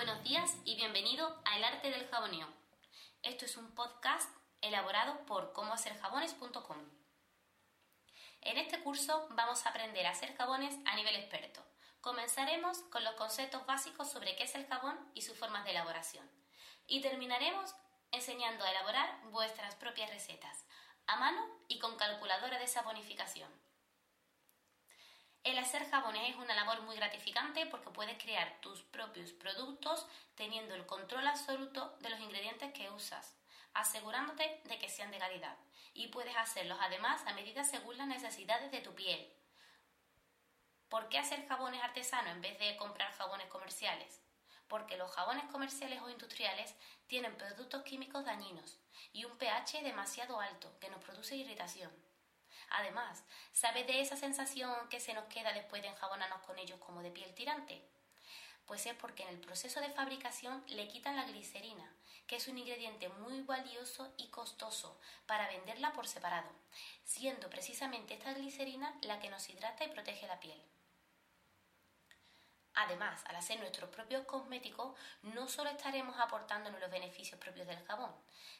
buenos días y bienvenido a El Arte del Jaboneo. Esto es un podcast elaborado por comohacerjabones.com. En este curso vamos a aprender a hacer jabones a nivel experto. Comenzaremos con los conceptos básicos sobre qué es el jabón y sus formas de elaboración. Y terminaremos enseñando a elaborar vuestras propias recetas, a mano y con calculadora de saponificación. El hacer jabones es una labor muy gratificante porque puedes crear tus propios productos teniendo el control absoluto de los ingredientes que usas, asegurándote de que sean de calidad. Y puedes hacerlos además a medida según las necesidades de tu piel. ¿Por qué hacer jabones artesanos en vez de comprar jabones comerciales? Porque los jabones comerciales o industriales tienen productos químicos dañinos y un pH demasiado alto que nos produce irritación. Además, ¿sabes de esa sensación que se nos queda después de enjabonarnos con ellos como de piel tirante? Pues es porque en el proceso de fabricación le quitan la glicerina, que es un ingrediente muy valioso y costoso para venderla por separado, siendo precisamente esta glicerina la que nos hidrata y protege la piel. Además, al hacer nuestros propios cosméticos, no solo estaremos aportándonos los beneficios propios del jabón,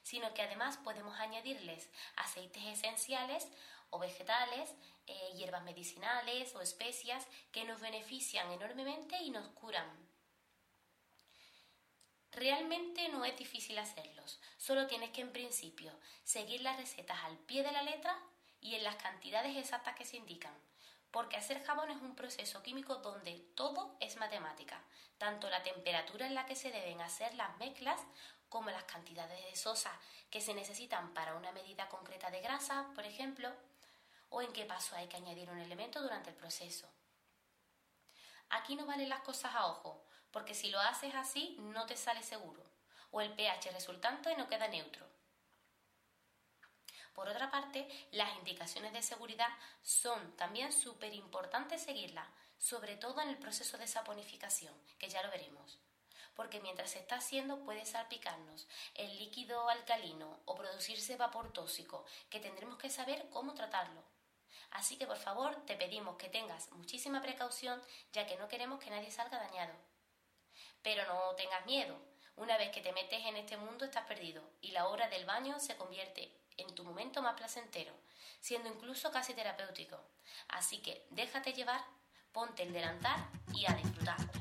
sino que además podemos añadirles aceites esenciales o vegetales, eh, hierbas medicinales o especias que nos benefician enormemente y nos curan. Realmente no es difícil hacerlos, solo tienes que en principio seguir las recetas al pie de la letra y en las cantidades exactas que se indican, porque hacer jabón es un proceso químico donde todo es matemática, tanto la temperatura en la que se deben hacer las mezclas como las cantidades de sosa que se necesitan para una medida concreta de grasa, por ejemplo, o en qué paso hay que añadir un elemento durante el proceso. Aquí no valen las cosas a ojo, porque si lo haces así no te sale seguro, o el pH resultante no queda neutro. Por otra parte, las indicaciones de seguridad son también súper importantes seguirlas, sobre todo en el proceso de saponificación, que ya lo veremos. Porque mientras se está haciendo puede salpicarnos el líquido alcalino o producirse vapor tóxico, que tendremos que saber cómo tratarlo. Así que por favor te pedimos que tengas muchísima precaución ya que no queremos que nadie salga dañado. Pero no tengas miedo, una vez que te metes en este mundo estás perdido y la hora del baño se convierte en tu momento más placentero, siendo incluso casi terapéutico. Así que déjate llevar, ponte el delantal y a disfrutar.